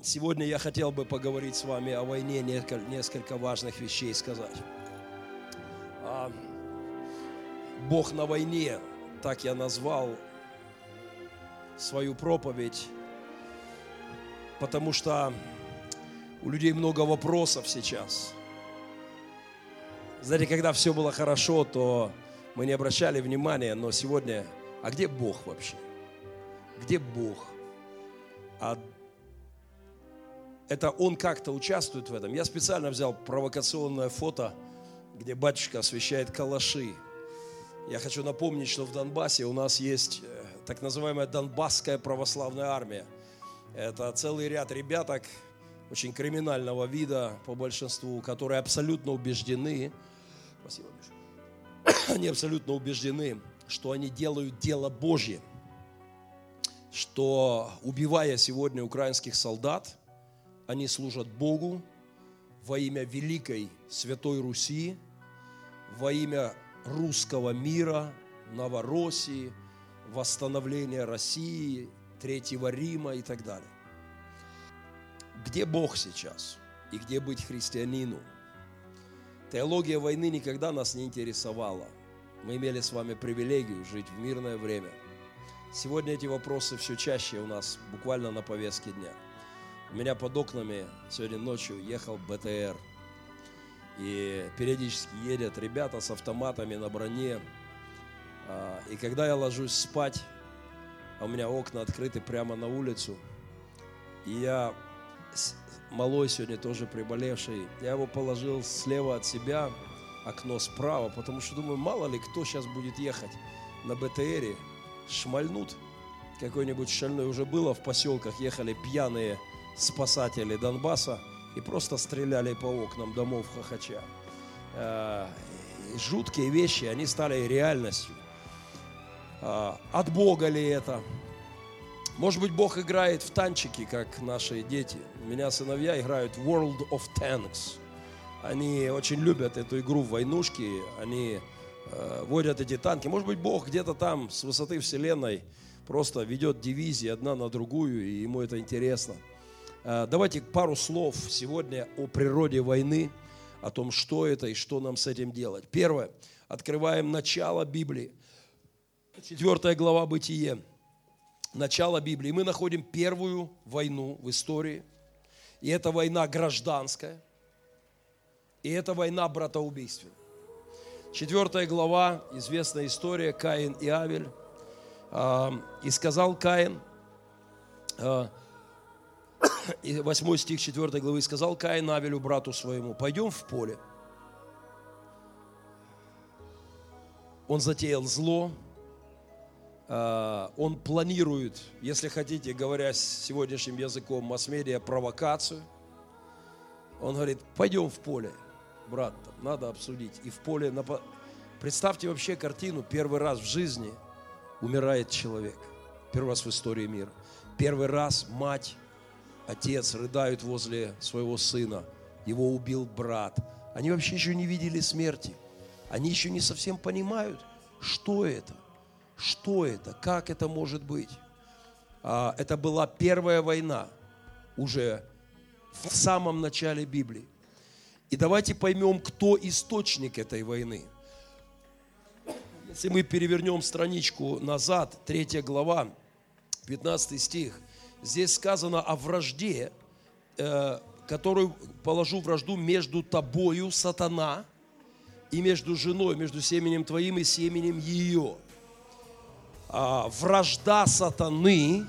Сегодня я хотел бы поговорить с вами о войне, несколько важных вещей сказать. А, Бог на войне, так я назвал свою проповедь, потому что у людей много вопросов сейчас. Знаете, когда все было хорошо, то мы не обращали внимания, но сегодня, а где Бог вообще? Где Бог? А это он как-то участвует в этом. Я специально взял провокационное фото, где батюшка освещает калаши. Я хочу напомнить, что в Донбассе у нас есть э, так называемая Донбасская православная армия. Это целый ряд ребяток, очень криминального вида по большинству, которые абсолютно убеждены, спасибо, Миша, они абсолютно убеждены, что они делают дело Божье, что убивая сегодня украинских солдат, они служат Богу во имя Великой Святой Руси, во имя русского мира, Новороссии, восстановления России, Третьего Рима и так далее. Где Бог сейчас и где быть христианину? Теология войны никогда нас не интересовала. Мы имели с вами привилегию жить в мирное время. Сегодня эти вопросы все чаще у нас буквально на повестке дня – у меня под окнами сегодня ночью ехал БТР. И периодически едят ребята с автоматами на броне. А, и когда я ложусь спать, а у меня окна открыты прямо на улицу, и я малой сегодня тоже приболевший, я его положил слева от себя, окно справа, потому что думаю, мало ли кто сейчас будет ехать на БТРе, шмальнут какой-нибудь шальной. Уже было в поселках, ехали пьяные спасатели Донбасса и просто стреляли по окнам домов Хохоча. Э, жуткие вещи, они стали реальностью. Э, от Бога ли это? Может быть, Бог играет в танчики, как наши дети. У меня сыновья играют в World of Tanks. Они очень любят эту игру в войнушки. Они э, водят эти танки. Может быть, Бог где-то там с высоты Вселенной просто ведет дивизии одна на другую, и ему это интересно. Э, давайте пару слов сегодня о природе войны, о том, что это и что нам с этим делать. Первое. Открываем начало Библии. Четвертая глава Бытие. Начало Библии. Мы находим первую войну в истории. И это война гражданская. И это война братоубийства. Четвертая глава, известная история, Каин и Авель. Э, и сказал Каин, э, 8 стих 4 главы, сказал Каин Авелю, брату своему, пойдем в поле. Он затеял зло, а, он планирует, если хотите, говоря сегодняшним языком масс-медиа, провокацию. Он говорит, пойдем в поле, брат, надо обсудить. И в поле, представьте вообще картину, первый раз в жизни умирает человек. Первый раз в истории мира. Первый раз мать отец рыдают возле своего сына, его убил брат. Они вообще еще не видели смерти. Они еще не совсем понимают, что это, что это, как это может быть. А, это была первая война уже в самом начале Библии. И давайте поймем, кто источник этой войны. Если мы перевернем страничку назад, третья глава, 15 стих, здесь сказано о вражде, э, которую положу вражду между тобою, сатана, и между женой, между семенем твоим и семенем ее. А, вражда сатаны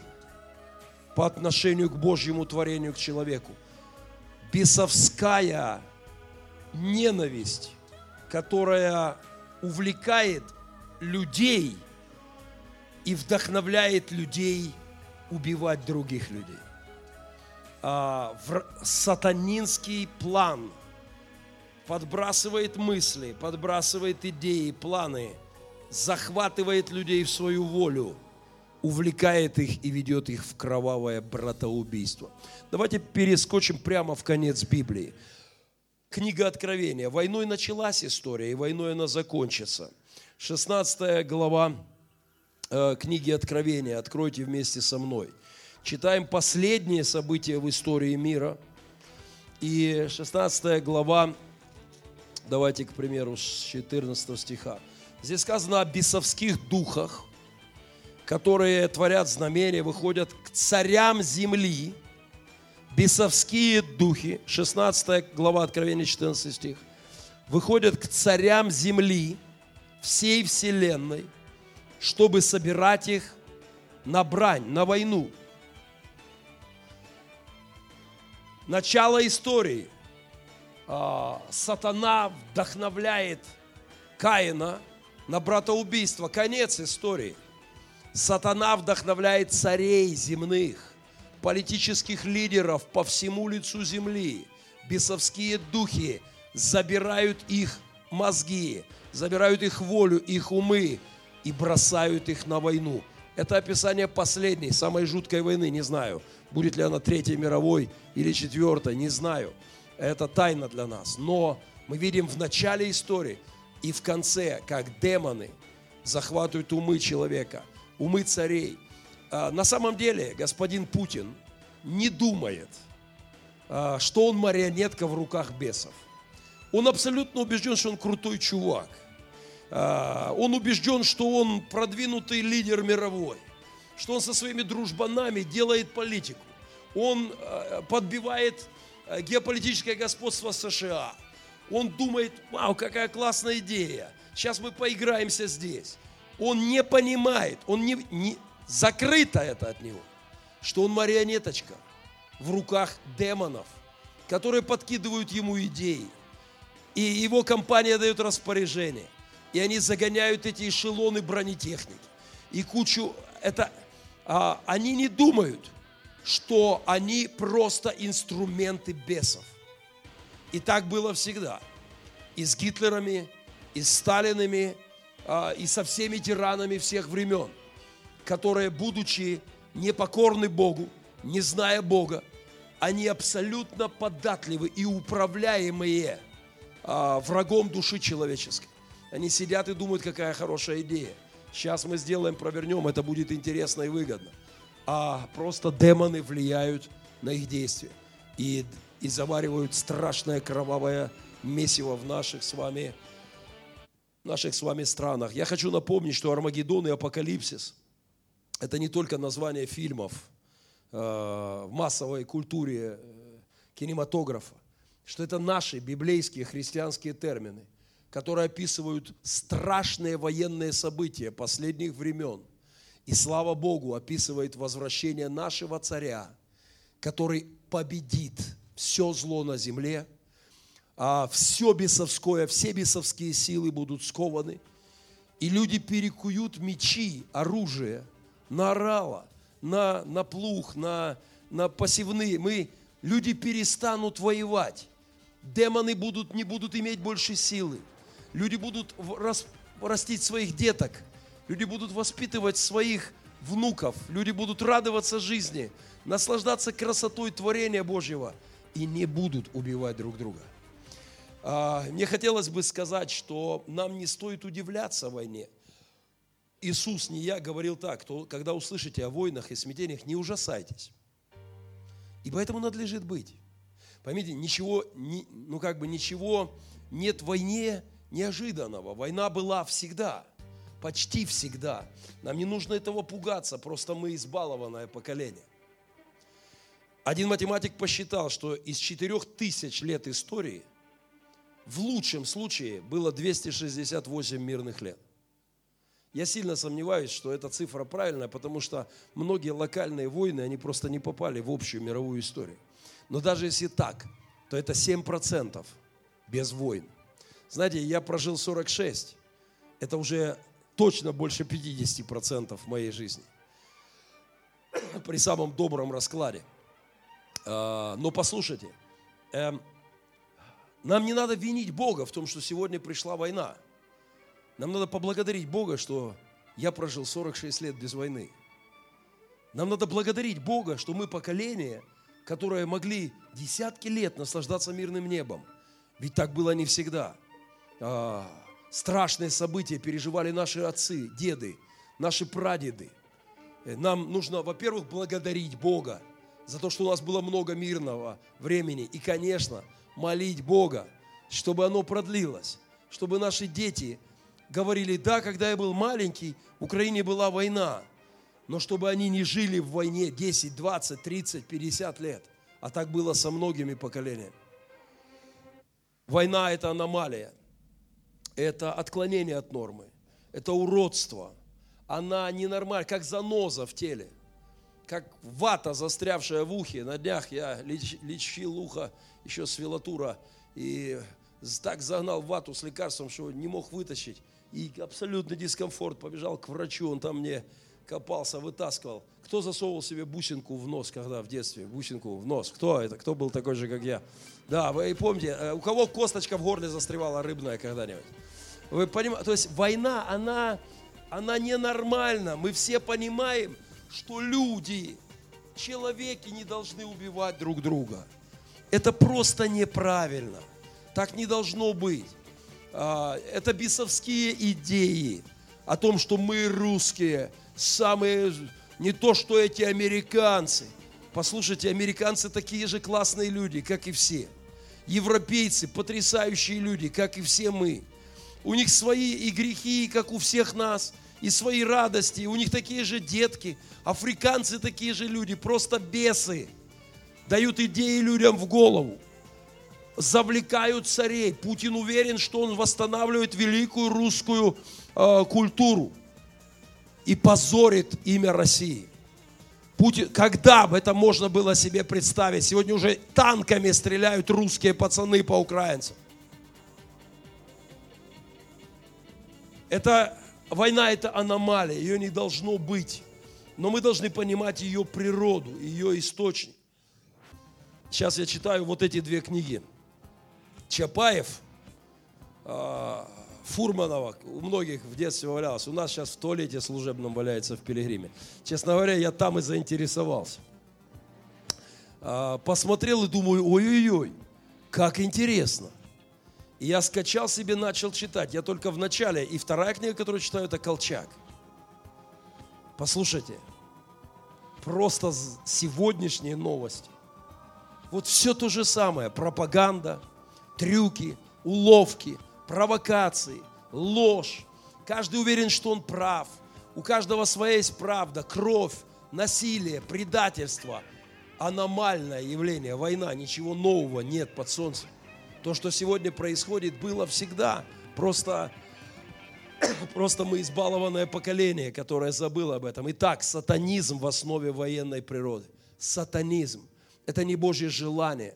по отношению к Божьему творению, к человеку. Бесовская ненависть, которая увлекает людей и вдохновляет людей убивать других людей. А, сатанинский план подбрасывает мысли, подбрасывает идеи, планы, захватывает людей в свою волю, увлекает их и ведет их в кровавое братоубийство. Давайте перескочим прямо в конец Библии. Книга Откровения. Войной началась история, и войной она закончится. 16 глава книги Откровения. Откройте вместе со мной. читаем последние события в истории мира. И 16 глава, давайте, к примеру, с 14 стиха. Здесь сказано о бесовских духах, которые творят знамения, выходят к царям земли, бесовские духи, 16 глава Откровения, 14 стих, выходят к царям земли, всей вселенной, чтобы собирать их на брань, на войну. Начало истории. А, сатана вдохновляет Каина на братоубийство. Конец истории. Сатана вдохновляет царей земных политических лидеров по всему лицу земли. Бесовские духи забирают их мозги, забирают их волю, их умы и бросают их на войну. Это описание последней, самой жуткой войны, не знаю. Будет ли она третьей мировой или четвертой, не знаю. Это тайна для нас. Но мы видим в начале истории и в конце, как демоны захватывают умы человека, умы царей – а, на самом деле господин Путин не думает, а, что он марионетка в руках бесов. Он абсолютно убежден, что он крутой чувак. А, он убежден, что он продвинутый лидер мировой, что он со своими дружбанами делает политику. Он подбивает геополитическое господство США. Он думает, вау, какая классная идея. Сейчас мы поиграемся здесь. Он не понимает, он не, не, закрыто это от него, что он марионеточка в руках демонов, которые подкидывают ему идеи. И его компания дает распоряжение. И они загоняют эти эшелоны бронетехники. И кучу... Это, а, они не думают, что они просто инструменты бесов. И так было всегда. И с Гитлерами, и с Сталинами, а, и со всеми тиранами всех времен которые, будучи непокорны Богу, не зная Бога, они абсолютно податливы и управляемые а, врагом души человеческой. Они сидят и думают, какая хорошая идея. Сейчас мы сделаем, провернем, это будет интересно и выгодно. А просто демоны влияют на их действия и, и заваривают страшное кровавое месиво в наших с вами, наших с вами странах. Я хочу напомнить, что Армагеддон и Апокалипсис – это не только название фильмов э, в массовой культуре э, кинематографа, что это наши библейские христианские термины, которые описывают страшные военные события последних времен. И слава Богу, описывает возвращение нашего царя, который победит все зло на земле, а все бесовское, все бесовские силы будут скованы, и люди перекуют мечи, оружие – на орала, на, на плуг, на, на посевные. Мы, люди перестанут воевать. Демоны будут, не будут иметь больше силы. Люди будут рас, растить своих деток. Люди будут воспитывать своих внуков. Люди будут радоваться жизни, наслаждаться красотой творения Божьего и не будут убивать друг друга. А, мне хотелось бы сказать, что нам не стоит удивляться войне – Иисус, не я, говорил так, то, когда услышите о войнах и смятениях, не ужасайтесь. И поэтому надлежит быть. Поймите, ничего, ну как бы ничего нет в войне неожиданного. Война была всегда, почти всегда. Нам не нужно этого пугаться, просто мы избалованное поколение. Один математик посчитал, что из четырех тысяч лет истории в лучшем случае было 268 мирных лет. Я сильно сомневаюсь, что эта цифра правильная, потому что многие локальные войны, они просто не попали в общую мировую историю. Но даже если так, то это 7% без войн. Знаете, я прожил 46. Это уже точно больше 50% в моей жизни. При самом добром раскладе. А, но послушайте, эм, нам не надо винить Бога в том, что сегодня пришла война – нам надо поблагодарить Бога, что я прожил 46 лет без войны. Нам надо благодарить Бога, что мы поколение, которое могли десятки лет наслаждаться мирным небом. Ведь так было не всегда. А, страшные события переживали наши отцы, деды, наши прадеды. Э, нам нужно, во-первых, благодарить Бога за то, что у нас было много мирного времени. И, конечно, молить Бога, чтобы оно продлилось, чтобы наши дети говорили, да, когда я был маленький, в Украине была война, но чтобы они не жили в войне 10, 20, 30, 50 лет. А так было со многими поколениями. Война – это аномалия, это отклонение от нормы, это уродство. Она ненормальна, как заноза в теле, как вата, застрявшая в ухе. На днях я лечил ухо еще с велатура и так загнал вату с лекарством, что не мог вытащить. И абсолютный дискомфорт. Побежал к врачу, он там мне копался, вытаскивал. Кто засовывал себе бусинку в нос, когда в детстве? Бусинку в нос. Кто это? Кто был такой же, как я? Да, вы помните, э, у кого косточка в горле застревала рыбная когда-нибудь? Вы понимаете, то есть война, она, она ненормальна. Мы все понимаем, что люди, человеки не должны убивать друг друга. Это просто неправильно. Так не должно быть. А, это бесовские идеи о том, что мы русские, самые, не то что эти американцы. Послушайте, американцы такие же классные люди, как и все. Европейцы потрясающие люди, как и все мы. У них свои и грехи, как у всех нас, и свои радости. У них такие же детки. Африканцы такие же люди, просто бесы. Дают идеи людям в голову. Завлекают царей. Путин уверен, что он восстанавливает великую русскую э, культуру и позорит имя России. Путин, когда бы это можно было себе представить? Сегодня уже танками стреляют русские пацаны по украинцам. Это война, это аномалия, ее не должно быть. Но мы должны понимать ее природу, ее источник. Сейчас я читаю вот эти две книги. Чапаев, а, Фурманова, у многих в детстве валялась. У нас сейчас в туалете служебном валяется в Пилигриме. Честно говоря, я там и заинтересовался. А, посмотрел и думаю, ой-ой-ой, как интересно. И я скачал себе, начал читать. Я только в начале. И вторая книга, которую читаю, это «Колчак». Послушайте, просто сегодняшние новости. Вот все то же самое. Пропаганда, трюки, уловки – провокации, ложь. Каждый уверен, что он прав. У каждого своя есть правда, кровь, насилие, предательство. Аномальное явление, война, ничего нового нет под солнцем. То, что сегодня происходит, было всегда. Просто, просто мы избалованное поколение, которое забыло об этом. Итак, сатанизм в основе военной природы. Сатанизм – это не Божье желание,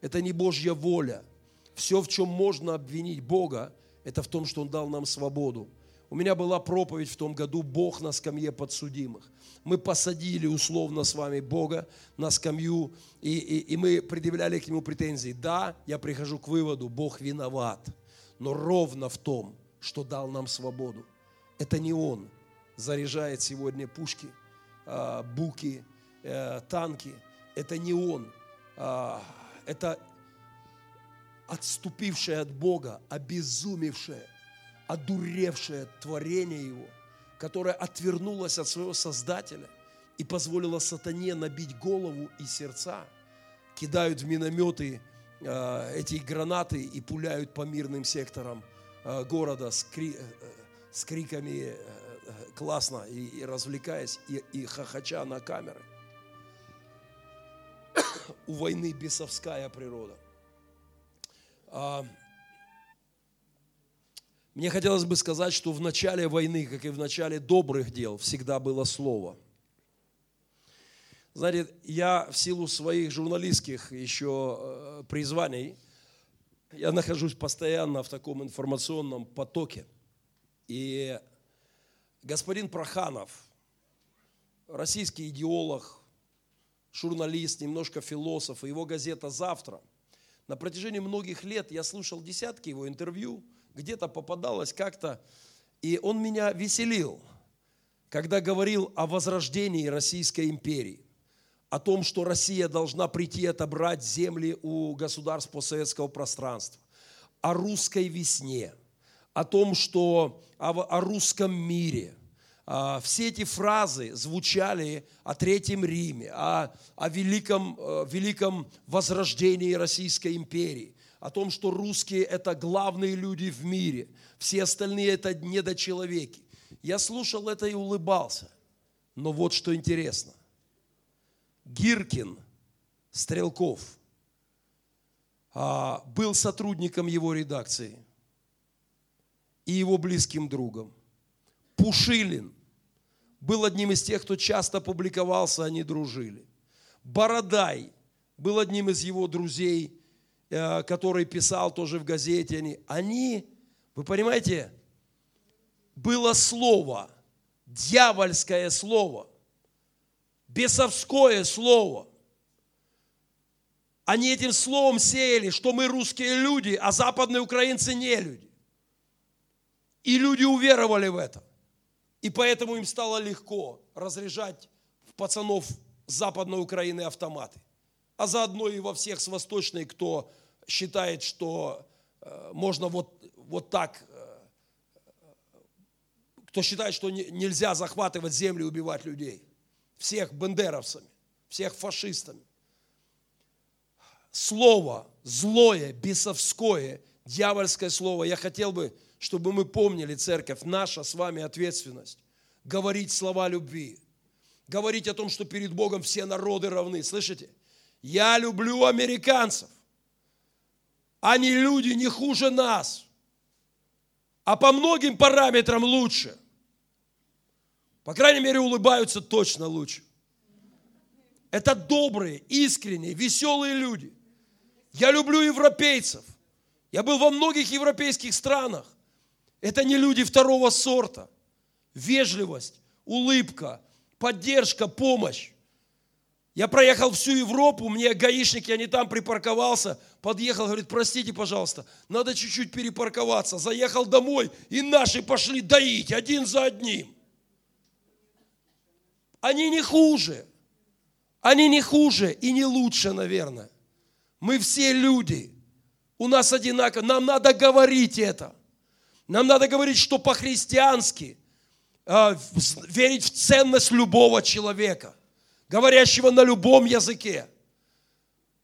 это не Божья воля – все, в чем можно обвинить Бога, это в том, что Он дал нам свободу. У меня была проповедь в том году «Бог на скамье подсудимых». Мы посадили условно с вами Бога на скамью, и, и, и мы предъявляли к Нему претензии. Да, я прихожу к выводу, Бог виноват, но ровно в том, что дал нам свободу. Это не Он заряжает сегодня пушки, а, буки, э, танки. Это не Он. А, это отступившее от Бога, обезумевшее, одуревшее творение Его, которое отвернулось от своего Создателя и позволило сатане набить голову и сердца, кидают в минометы э, эти гранаты и пуляют по мирным секторам э, города с, кри, э, с криками э, классно и, и развлекаясь, и, и хохоча на камеры. У войны бесовская природа. А, мне хотелось бы сказать, что в начале войны, как и в начале добрых дел, всегда было слово. Знаете, я в силу своих журналистских еще э, призваний, я нахожусь постоянно в таком информационном потоке. И господин Проханов, российский идеолог, журналист, немножко философ, его газета «Завтра» – на протяжении многих лет я слушал десятки его интервью, где-то попадалось как-то, и он меня веселил, когда говорил о возрождении Российской империи, о том, что Россия должна прийти отобрать земли у государств постсоветского пространства, о русской весне, о том, что о, о русском мире, все эти фразы звучали о Третьем Риме, о, о великом, э, великом возрождении Российской империи, о том, что русские – это главные люди в мире, все остальные – это недочеловеки. Я слушал это и улыбался. Но вот что интересно. Гиркин, Стрелков, а, был сотрудником его редакции и его близким другом – Пушилин был одним из тех, кто часто публиковался, они дружили. Бородай был одним из его друзей, э, который писал тоже в газете. Они, они вы понимаете, было слово, дьявольское слово, бесовское слово. Они этим словом сеяли, что мы русские люди, а западные украинцы не люди. И люди уверовали в это. И поэтому им стало легко разряжать в пацанов Западной Украины автоматы. А заодно и во всех с Восточной, кто считает, что э, можно вот, вот так, э, кто считает, что не, нельзя захватывать землю и убивать людей. Всех бендеровцами, всех фашистами. Слово злое, бесовское, дьявольское слово. Я хотел бы чтобы мы помнили, церковь, наша с вами ответственность говорить слова любви, говорить о том, что перед Богом все народы равны. Слышите? Я люблю американцев. Они люди не хуже нас, а по многим параметрам лучше. По крайней мере, улыбаются точно лучше. Это добрые, искренние, веселые люди. Я люблю европейцев. Я был во многих европейских странах. Это не люди второго сорта. Вежливость, улыбка, поддержка, помощь. Я проехал всю Европу, мне гаишник, я не там припарковался, подъехал, говорит, простите, пожалуйста, надо чуть-чуть перепарковаться. Заехал домой, и наши пошли доить один за одним. Они не хуже. Они не хуже и не лучше, наверное. Мы все люди. У нас одинаково. Нам надо говорить это. Нам надо говорить, что по-христиански э, верить в ценность любого человека, говорящего на любом языке.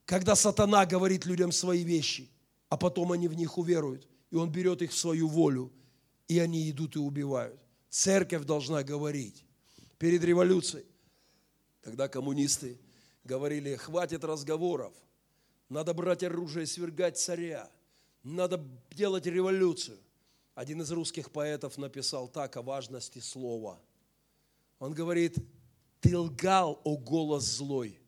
Когда сатана говорит людям свои вещи, а потом они в них уверуют, и он берет их в свою волю, и они идут и убивают. Церковь должна говорить. Перед революцией, когда коммунисты говорили, хватит разговоров, надо брать оружие, свергать царя, надо делать революцию. Один из русских поэтов написал так о важности слова. Он говорит, ты лгал, о голос злой,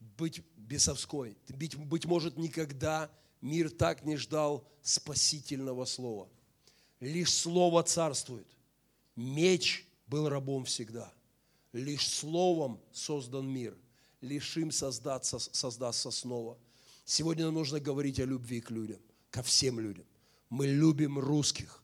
быть бесовской. Быть, быть может, никогда мир так не ждал спасительного слова. Лишь слово царствует. Меч был рабом всегда. Лишь словом создан мир. Лишь им создаться, создастся снова. Сегодня нам нужно говорить о любви к людям, ко всем людям. Мы любим русских,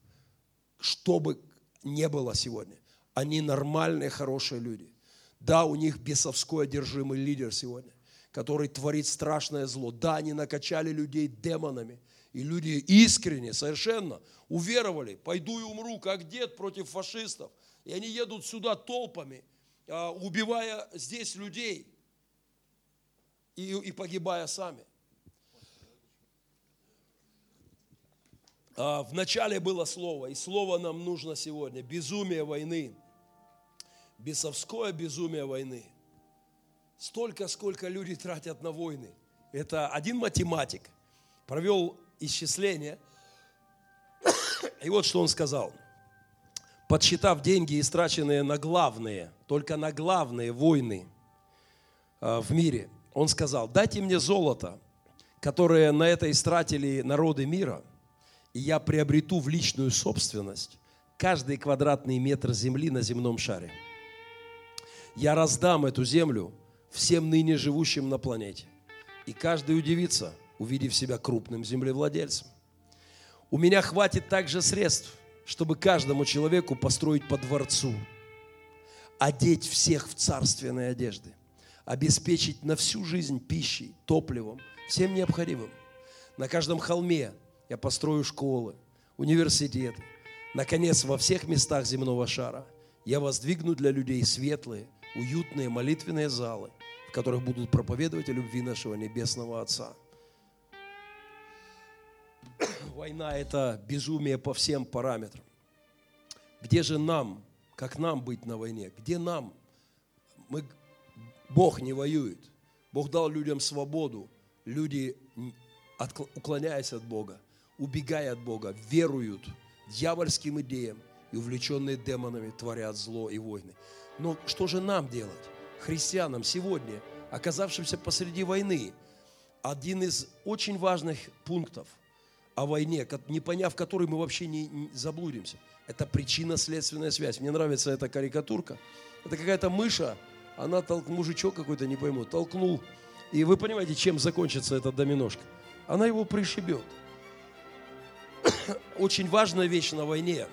что бы ни было сегодня. Они нормальные, хорошие люди. Да, у них бесовской одержимый лидер сегодня, который творит страшное зло. Да, они накачали людей демонами. И люди искренне, совершенно уверовали, пойду и умру, как дед против фашистов. И они едут сюда толпами, а, убивая здесь людей и, и погибая сами. В начале было слово, и слово нам нужно сегодня. Безумие войны, бесовское безумие войны. Столько, сколько люди тратят на войны. Это один математик провел исчисление, и вот что он сказал. Подсчитав деньги, истраченные на главные, только на главные войны а, в мире, он сказал, дайте мне золото, которое на это истратили народы мира – и я приобрету в личную собственность каждый квадратный метр земли на земном шаре. Я раздам эту землю всем ныне живущим на планете. И каждый удивится, увидев себя крупным землевладельцем. У меня хватит также средств, чтобы каждому человеку построить по дворцу, одеть всех в царственные одежды, обеспечить на всю жизнь пищей, топливом, всем необходимым. На каждом холме я построю школы, университеты, наконец, во всех местах земного шара. Я воздвигну для людей светлые, уютные молитвенные залы, в которых будут проповедовать о любви нашего Небесного Отца. Война – это безумие по всем параметрам. Где же нам, как нам быть на войне? Где нам? Мы, Бог не воюет. Бог дал людям свободу. Люди, уклоняясь от Бога, убегая от Бога, веруют дьявольским идеям и увлеченные демонами творят зло и войны. Но что же нам делать, христианам, сегодня, оказавшимся посреди войны? Один из очень важных пунктов о войне, не поняв который мы вообще не заблудимся, это причинно-следственная связь. Мне нравится эта карикатурка. Это какая-то мыша, она толкнул, мужичок какой-то, не пойму, толкнул. И вы понимаете, чем закончится эта доминошка? Она его пришибет. Очень важная вещь на войне,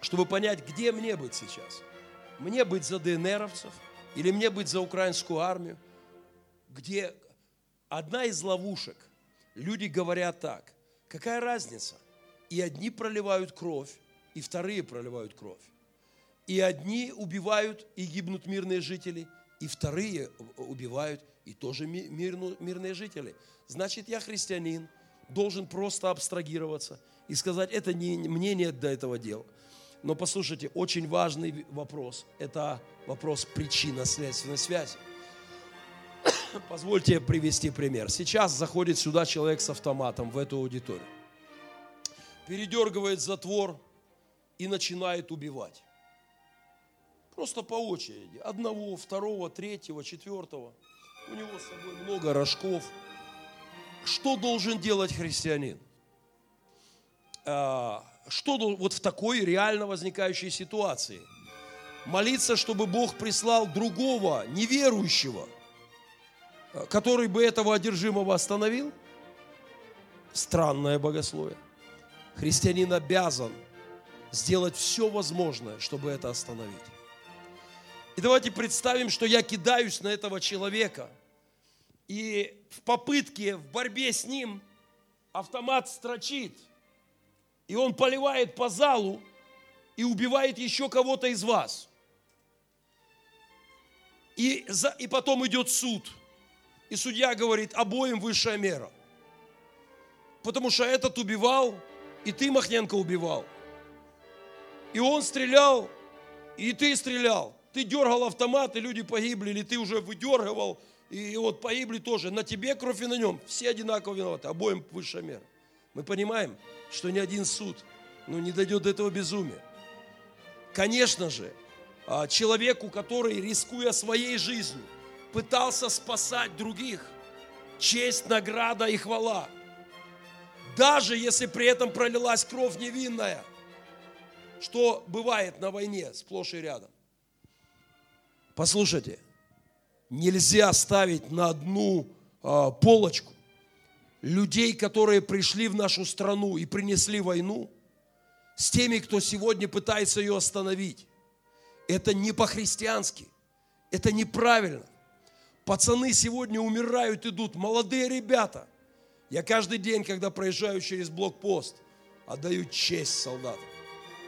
чтобы понять, где мне быть сейчас. Мне быть за ДНРовцев или мне быть за украинскую армию, где одна из ловушек, люди говорят так, какая разница? И одни проливают кровь, и вторые проливают кровь. И одни убивают и гибнут мирные жители, и вторые убивают и тоже мирные жители. Значит, я христианин, должен просто абстрагироваться и сказать, это не, мне нет до этого дела. Но послушайте, очень важный вопрос – это вопрос причинно-следственной связи. Позвольте привести пример. Сейчас заходит сюда человек с автоматом в эту аудиторию. Передергивает затвор и начинает убивать. Просто по очереди. Одного, второго, третьего, четвертого. У него с собой много рожков. Что должен делать христианин? А, что вот в такой реально возникающей ситуации? Молиться, чтобы Бог прислал другого, неверующего, а, который бы этого одержимого остановил? Странное богословие. Христианин обязан сделать все возможное, чтобы это остановить. И давайте представим, что я кидаюсь на этого человека, и в попытке, в борьбе с ним автомат строчит, и он поливает по залу и убивает еще кого-то из вас. И, за, и потом идет суд. И судья говорит, обоим высшая мера. Потому что этот убивал, и ты, Махненко, убивал. И он стрелял, и ты стрелял ты дергал автомат, и люди погибли, или ты уже выдергивал, и вот погибли тоже. На тебе кровь и на нем. Все одинаково виноваты, обоим высшая мера. Мы понимаем, что ни один суд ну, не дойдет до этого безумия. Конечно же, а, человеку, который, рискуя своей жизнью, пытался спасать других, честь, награда и хвала. Даже если при этом пролилась кровь невинная, что бывает на войне сплошь и рядом. Послушайте, нельзя ставить на одну э, полочку людей, которые пришли в нашу страну и принесли войну, с теми, кто сегодня пытается ее остановить. Это не по-христиански, это неправильно. Пацаны сегодня умирают, идут, молодые ребята. Я каждый день, когда проезжаю через блокпост, отдаю честь солдатам.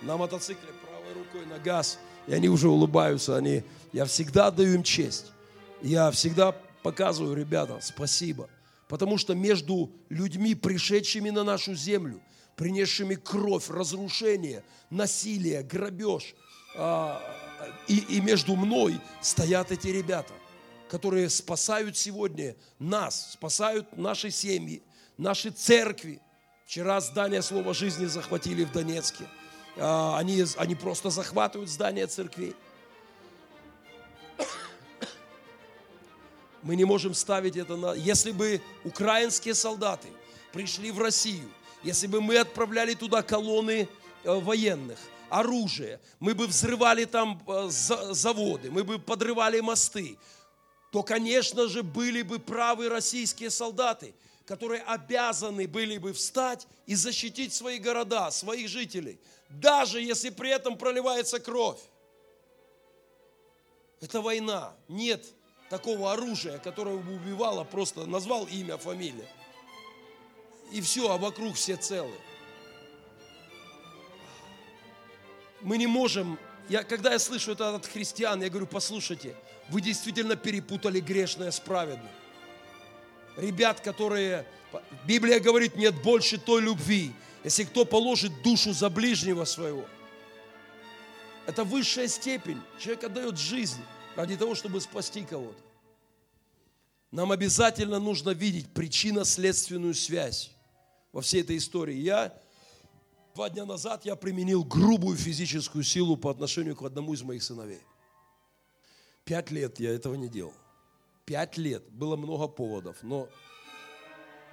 На мотоцикле правой рукой на газ, и они уже улыбаются, они я всегда даю им честь. Я всегда показываю ребятам спасибо. Потому что между людьми, пришедшими на нашу землю, принесшими кровь, разрушение, насилие, грабеж, а, и, и между мной стоят эти ребята, которые спасают сегодня нас, спасают наши семьи, наши церкви. Вчера здание Слова Жизни захватили в Донецке. А, они, они просто захватывают здание церквей. Мы не можем ставить это на... Если бы украинские солдаты пришли в Россию, если бы мы отправляли туда колонны э, военных, оружие, мы бы взрывали там э, заводы, мы бы подрывали мосты, то, конечно же, были бы правы российские солдаты, которые обязаны были бы встать и защитить свои города, своих жителей, даже если при этом проливается кровь. Это война. Нет такого оружия, которое бы убивало, просто назвал имя, фамилия. И все, а вокруг все целы. Мы не можем я, когда я слышу это от христиан, я говорю, послушайте, вы действительно перепутали грешное с праведным. Ребят, которые... Библия говорит, нет больше той любви, если кто положит душу за ближнего своего. Это высшая степень. Человек отдает жизнь ради того, чтобы спасти кого-то. Нам обязательно нужно видеть причинно-следственную связь во всей этой истории. Я два дня назад я применил грубую физическую силу по отношению к одному из моих сыновей. Пять лет я этого не делал. Пять лет. Было много поводов. Но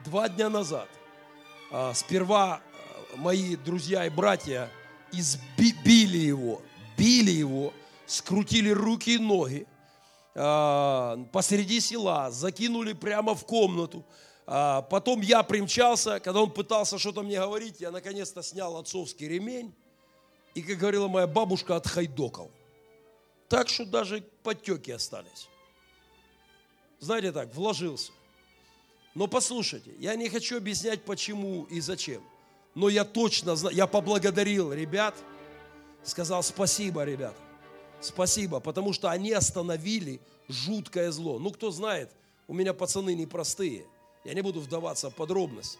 два дня назад а, сперва а, мои друзья и братья избили его, били его, скрутили руки и ноги а, посреди села, закинули прямо в комнату. А, потом я примчался, когда он пытался что-то мне говорить, я наконец-то снял отцовский ремень и, как говорила моя бабушка, отхайдокал. Так что даже потеки остались. Знаете так, вложился. Но послушайте, я не хочу объяснять, почему и зачем. Но я точно знаю, я поблагодарил ребят, сказал спасибо, ребята. Спасибо, потому что они остановили жуткое зло. Ну, кто знает, у меня пацаны непростые. Я не буду вдаваться в подробности,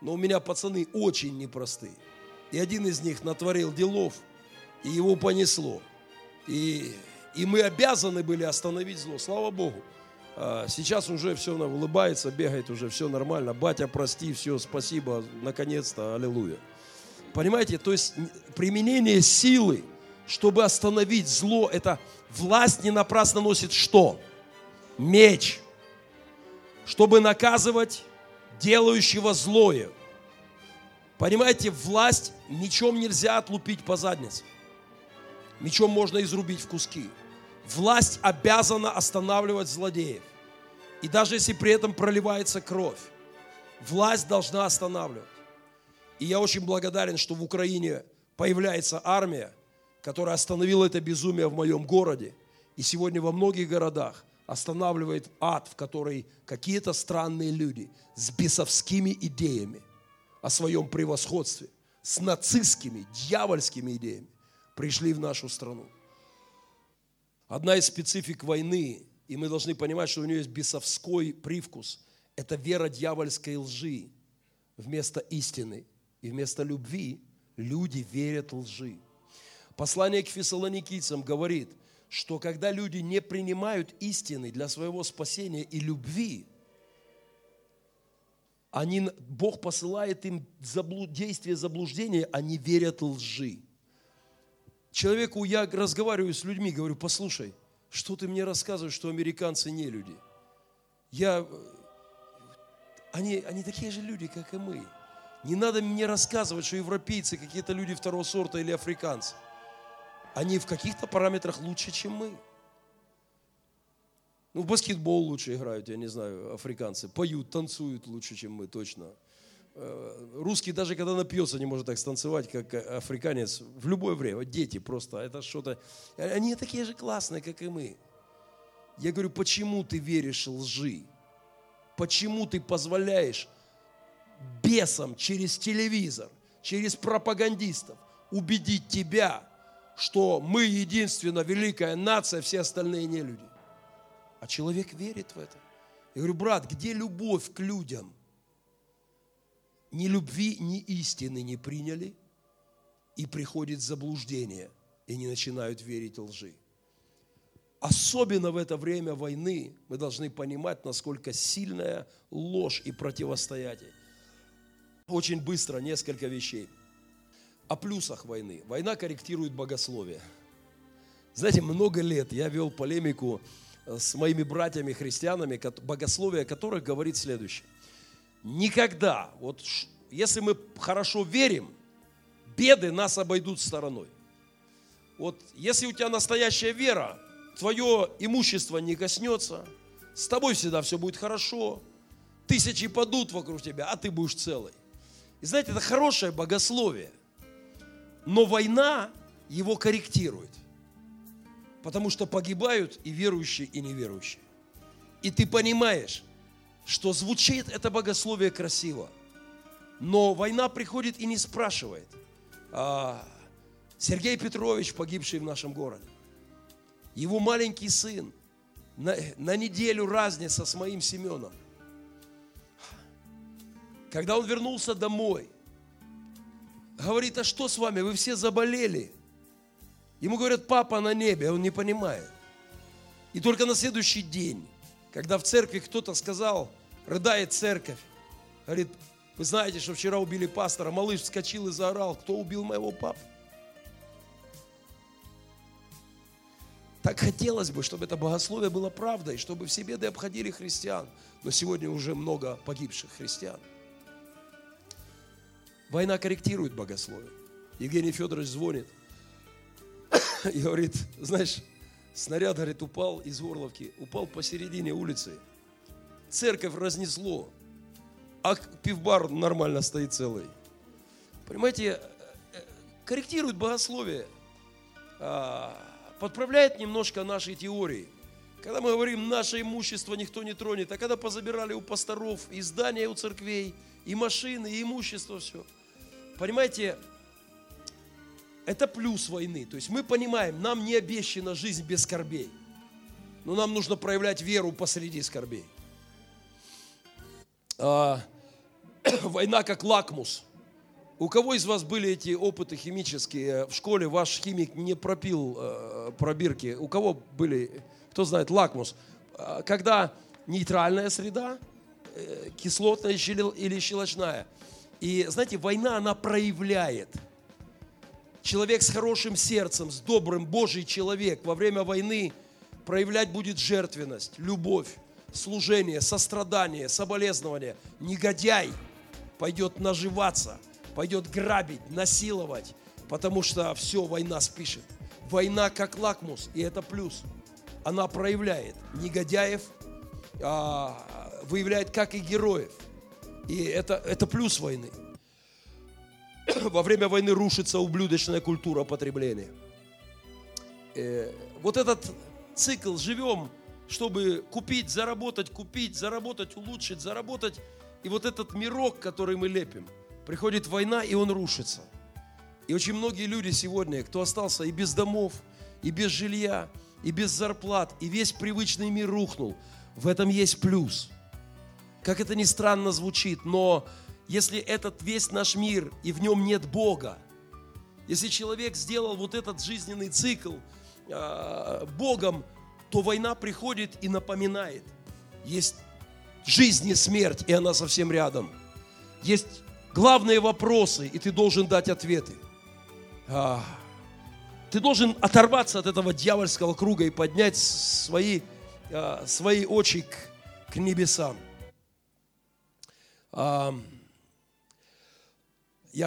но у меня пацаны очень непростые. И один из них натворил делов, и его понесло. И, и мы обязаны были остановить зло. Слава Богу. А, сейчас уже все улыбается, бегает уже, все нормально. Батя, прости, все, спасибо, наконец-то, аллилуйя. Понимаете, то есть применение силы – чтобы остановить зло, это власть не напрасно носит что? Меч. Чтобы наказывать делающего злое. Понимаете, власть мечом нельзя отлупить по заднице. Мечом можно изрубить в куски. Власть обязана останавливать злодеев. И даже если при этом проливается кровь, власть должна останавливать. И я очень благодарен, что в Украине появляется армия, которая остановила это безумие в моем городе. И сегодня во многих городах останавливает ад, в который какие-то странные люди с бесовскими идеями о своем превосходстве, с нацистскими, дьявольскими идеями пришли в нашу страну. Одна из специфик войны, и мы должны понимать, что у нее есть бесовской привкус, это вера дьявольской лжи вместо истины. И вместо любви люди верят лжи. Послание к фессалоникийцам говорит, что когда люди не принимают истины для своего спасения и любви, они, Бог посылает им заблуд, действие заблуждения, они верят лжи. Человеку, я разговариваю с людьми, говорю, послушай, что ты мне рассказываешь, что американцы не люди? Я, они, они такие же люди, как и мы. Не надо мне рассказывать, что европейцы какие-то люди второго сорта или африканцы они в каких-то параметрах лучше, чем мы. Ну, в баскетбол лучше играют, я не знаю, африканцы. Поют, танцуют лучше, чем мы, точно. Э, русский даже когда напьется, не может так станцевать, как африканец в любое время. Дети просто, это что-то... Они такие же классные, как и мы. Я говорю, почему ты веришь лжи? Почему ты позволяешь бесам через телевизор, через пропагандистов убедить тебя, что мы единственно великая нация, все остальные не люди. А человек верит в это. Я говорю, брат, где любовь к людям? Ни любви, ни истины не приняли, и приходит заблуждение, и не начинают верить лжи. Особенно в это время войны мы должны понимать, насколько сильная ложь и противостоять. Очень быстро несколько вещей о плюсах войны. Война корректирует богословие. Знаете, много лет я вел полемику э, с моими братьями-христианами, богословие которых говорит следующее. Никогда, вот если мы хорошо верим, беды нас обойдут стороной. Вот если у тебя настоящая вера, твое имущество не коснется, с тобой всегда все будет хорошо, тысячи падут вокруг тебя, а ты будешь целый. И знаете, это хорошее богословие – но война его корректирует. Потому что погибают и верующие, и неверующие. И ты понимаешь, что звучит это богословие красиво. Но война приходит и не спрашивает. А, Сергей Петрович, погибший в нашем городе. Его маленький сын, на, на неделю разница с моим Семеном. Когда он вернулся домой, говорит, а что с вами, вы все заболели? Ему говорят, папа на небе, он не понимает. И только на следующий день, когда в церкви кто-то сказал, рыдает церковь, говорит, вы знаете, что вчера убили пастора, малыш вскочил и заорал, кто убил моего папу? Так хотелось бы, чтобы это богословие было правдой, чтобы все беды обходили христиан. Но сегодня уже много погибших христиан. Война корректирует богословие. Евгений Федорович звонит и говорит, знаешь, снаряд, говорит, упал из Горловки, упал посередине улицы. Церковь разнесло, а пивбар нормально стоит целый. Понимаете, э, корректирует богословие. А, подправляет немножко наши теории. Когда мы говорим, наше имущество никто не тронет, а когда позабирали у пасторов и здания у церквей, и машины, и имущество, все. Понимаете, это плюс войны. То есть мы понимаем, нам не обещана жизнь без скорбей. Но нам нужно проявлять веру посреди скорбей. А, война как лакмус – у кого из вас были эти опыты химические? В школе ваш химик не пропил э, пробирки. У кого были, кто знает, лакмус? А, когда нейтральная среда, кислотная или щелочная. И знаете, война, она проявляет. Человек с хорошим сердцем, с добрым Божий человек во время войны проявлять будет жертвенность, любовь, служение, сострадание, соболезнование. Негодяй пойдет наживаться – пойдет грабить, насиловать, потому что все, война спишет. Война как лакмус, и это плюс. Она проявляет негодяев, а, выявляет как и героев. И это, это плюс войны. Во время войны рушится ублюдочная культура потребления. Э, вот этот цикл живем, чтобы купить, заработать, купить, заработать, улучшить, заработать. И вот этот мирок, который мы лепим – приходит война, и он рушится. И очень многие люди сегодня, кто остался и без домов, и без жилья, и без зарплат, и весь привычный мир рухнул, в этом есть плюс. Как это ни странно звучит, но если этот весь наш мир, и в нем нет Бога, если человек сделал вот этот жизненный цикл э, Богом, то война приходит и напоминает. Есть жизнь и смерть, и она совсем рядом. Есть главные вопросы, и ты должен дать ответы. А, ты должен оторваться от этого дьявольского круга и поднять свои, а, свои очи к, к небесам. Я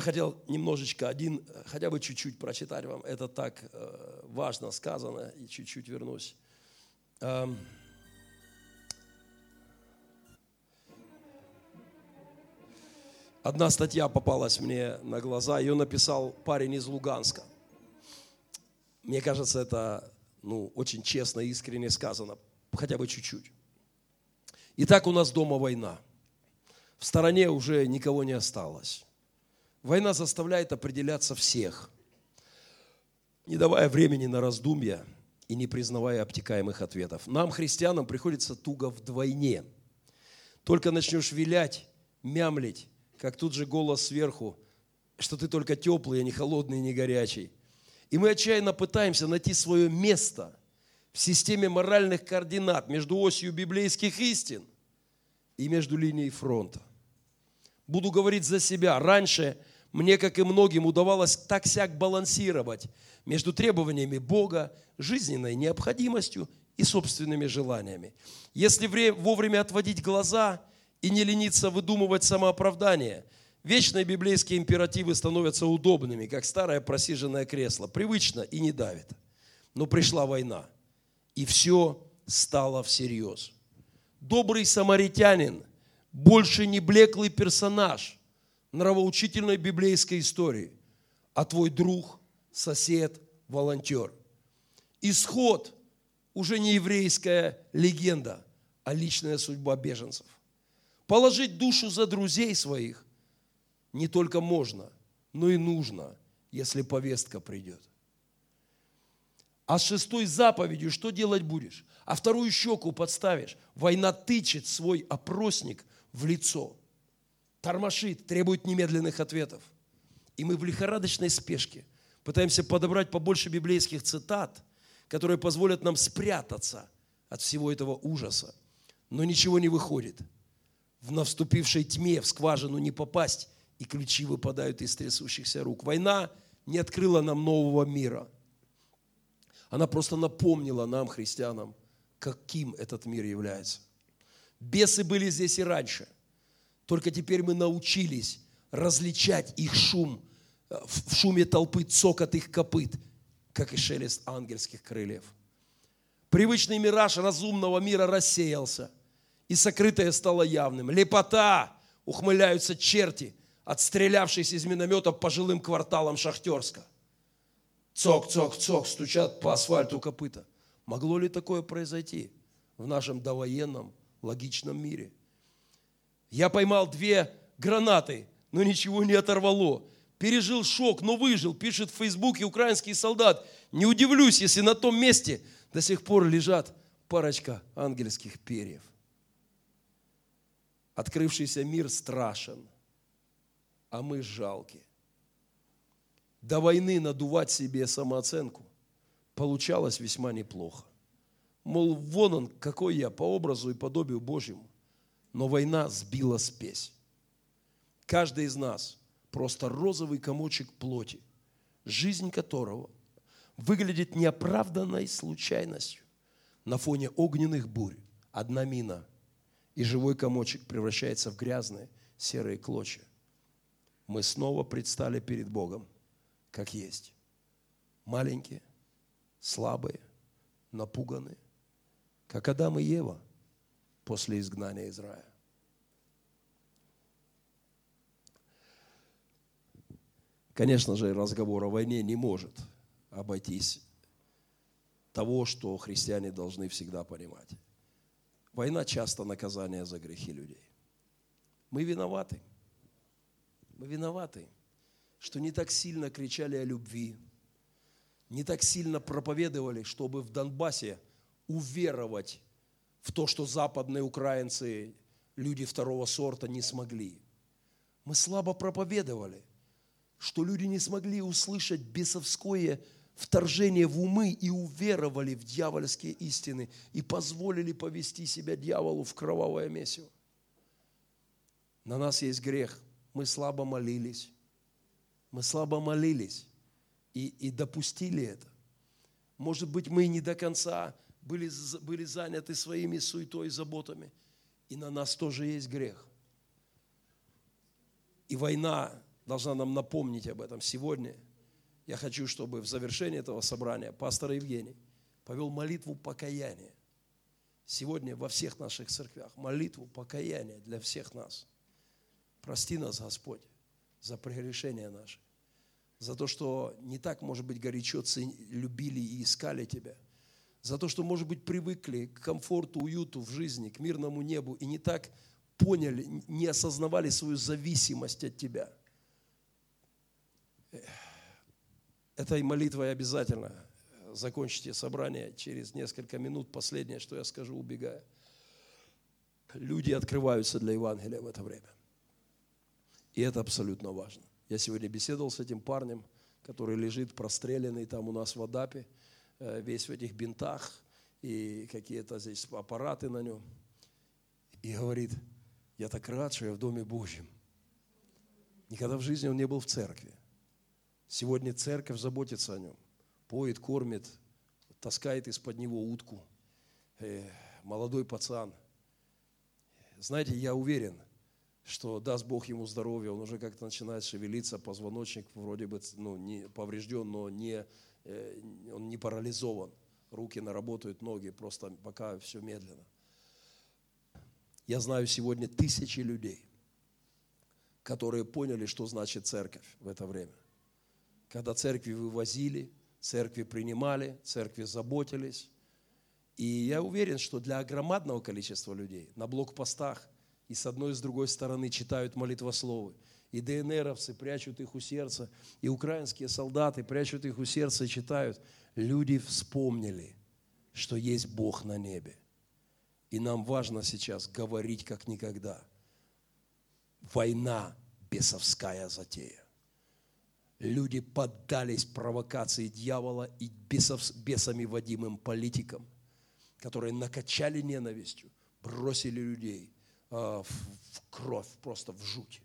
хотел немножечко, один, хотя бы чуть-чуть прочитать вам. Это так э, важно сказано, и чуть-чуть вернусь. Одна статья попалась мне на глаза, ее написал парень из Луганска. Мне кажется, это ну, очень честно и искренне сказано, хотя бы чуть-чуть. Итак, у нас дома война. В стороне уже никого не осталось. Война заставляет определяться всех, не давая времени на раздумья и не признавая обтекаемых ответов. Нам, христианам, приходится туго вдвойне. Только начнешь вилять, мямлить, как тут же голос сверху, что ты только теплый, а не холодный, не горячий. И мы отчаянно пытаемся найти свое место в системе моральных координат между осью библейских истин и между линией фронта. Буду говорить за себя. Раньше мне, как и многим, удавалось так-сяк балансировать между требованиями Бога, жизненной необходимостью и собственными желаниями. Если вовремя отводить глаза – и не лениться выдумывать самооправдание. Вечные библейские императивы становятся удобными, как старое просиженное кресло, привычно и не давит. Но пришла война, и все стало всерьез. Добрый самаритянин больше не блеклый персонаж нравоучительной библейской истории, а твой друг, сосед, волонтер. Исход уже не еврейская легенда, а личная судьба беженцев. Положить душу за друзей своих не только можно, но и нужно, если повестка придет. А с шестой заповедью что делать будешь? А вторую щеку подставишь. Война тычет свой опросник в лицо. Тормошит, требует немедленных ответов. И мы в лихорадочной спешке пытаемся подобрать побольше библейских цитат, которые позволят нам спрятаться от всего этого ужаса. Но ничего не выходит. В наступившей тьме в скважину не попасть, и ключи выпадают из трясущихся рук. Война не открыла нам нового мира – она просто напомнила нам, христианам, каким этот мир является. Бесы были здесь и раньше. Только теперь мы научились различать их шум, э, в шуме толпы цокот их копыт, как и шелест ангельских крыльев. Привычный мираж разумного мира рассеялся, и сокрытое стало явным. Лепота! Ухмыляются черти, отстрелявшись из минометов по жилым кварталам Шахтерска – цок, цок, цок, стучат по асфальту копыта. Могло ли такое произойти в нашем довоенном логичном мире? Я поймал две гранаты, но ничего не оторвало. Пережил шок, но выжил, пишет в Фейсбуке украинский солдат. Не удивлюсь, если на том месте до сих пор лежат парочка ангельских перьев. Открывшийся мир страшен, а мы жалки до войны надувать себе самооценку получалось весьма неплохо. Мол, вон он, какой я, по образу и подобию Божьему. Но война сбила спесь. Каждый из нас просто розовый комочек плоти, жизнь которого выглядит неоправданной случайностью на фоне огненных бурь. Одна мина, и живой комочек превращается в грязные серые клочья. Мы снова предстали перед Богом – как есть. Маленькие, слабые, напуганные, как Адам и Ева после изгнания из рая. Конечно же, разговор о войне не может обойтись того, что христиане должны всегда понимать. Война часто наказание за грехи людей. Мы виноваты. Мы виноваты что не так сильно кричали о любви, не так сильно проповедовали, чтобы в Донбассе уверовать в то, что западные украинцы, люди второго сорта, не смогли. Мы слабо проповедовали, что люди не смогли услышать бесовское вторжение в умы и уверовали в дьявольские истины и позволили повести себя дьяволу в кровавое месиво. На нас есть грех. Мы слабо молились. Мы слабо молились и, и допустили это. Может быть, мы не до конца были, были заняты своими суетой и заботами. И на нас тоже есть грех. И война должна нам напомнить об этом сегодня. Я хочу, чтобы в завершении этого собрания пастор Евгений повел молитву покаяния. Сегодня во всех наших церквях молитву покаяния для всех нас. Прости нас, Господь за прегрешения наши, за то, что не так, может быть, горячо любили и искали Тебя, за то, что, может быть, привыкли к комфорту, уюту в жизни, к мирному небу и не так поняли, не осознавали свою зависимость от Тебя. Этой молитвой обязательно закончите собрание через несколько минут. Последнее, что я скажу, убегая. Люди открываются для Евангелия в это время. И это абсолютно важно. Я сегодня беседовал с этим парнем, который лежит простреленный там у нас в Адапе, весь в этих бинтах и какие-то здесь аппараты на нем. И говорит, я так рад, что я в Доме Божьем. Никогда в жизни он не был в церкви. Сегодня церковь заботится о нем. Поет, кормит, таскает из-под него утку. Э, молодой пацан. Знаете, я уверен, что даст Бог ему здоровье, он уже как-то начинает шевелиться, позвоночник вроде бы ну, не поврежден, но не, э, он не парализован. Руки наработают, ноги, просто пока все медленно. Я знаю сегодня тысячи людей, которые поняли, что значит церковь в это время. Когда церкви вывозили, церкви принимали, церкви заботились. И я уверен, что для громадного количества людей на блокпостах – и с одной и с другой стороны читают молитвословы, И ДНРовцы прячут их у сердца, и украинские солдаты прячут их у сердца и читают. Люди вспомнили, что есть Бог на небе. И нам важно сейчас говорить как никогда. Война – бесовская затея. Люди поддались провокации дьявола и бесов, бесами водимым политикам, которые накачали ненавистью, бросили людей в, в кровь, просто в жуть.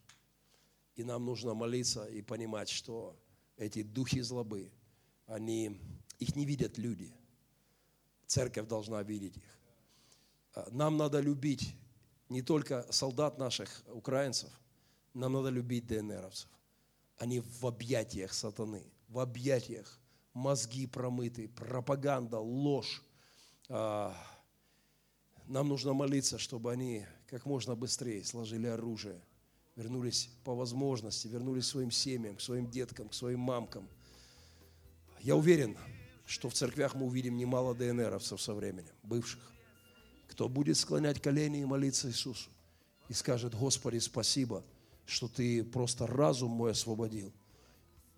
И нам нужно молиться и понимать, что эти духи злобы, они, их не видят люди. Церковь должна видеть их. А, нам надо любить не только солдат наших, украинцев, нам надо любить ДНРовцев. Они в объятиях сатаны, в объятиях мозги промыты, пропаганда, ложь. А, нам нужно молиться, чтобы они как можно быстрее сложили оружие, вернулись по возможности, вернулись к своим семьям, к своим деткам, к своим мамкам. Я уверен, что в церквях мы увидим немало ДНРовцев со временем, бывших, кто будет склонять колени и молиться Иисусу и скажет, Господи, спасибо, что Ты просто разум мой освободил.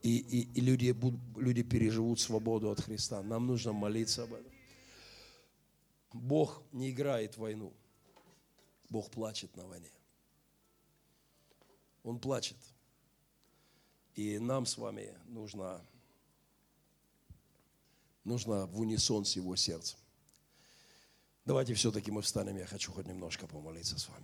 И, и, и люди, будут, люди переживут свободу от Христа. Нам нужно молиться об этом. Бог не играет в войну. Бог плачет на войне. Он плачет. И нам с вами нужно, нужно в унисон с Его сердцем. Давайте все-таки мы встанем, я хочу хоть немножко помолиться с вами.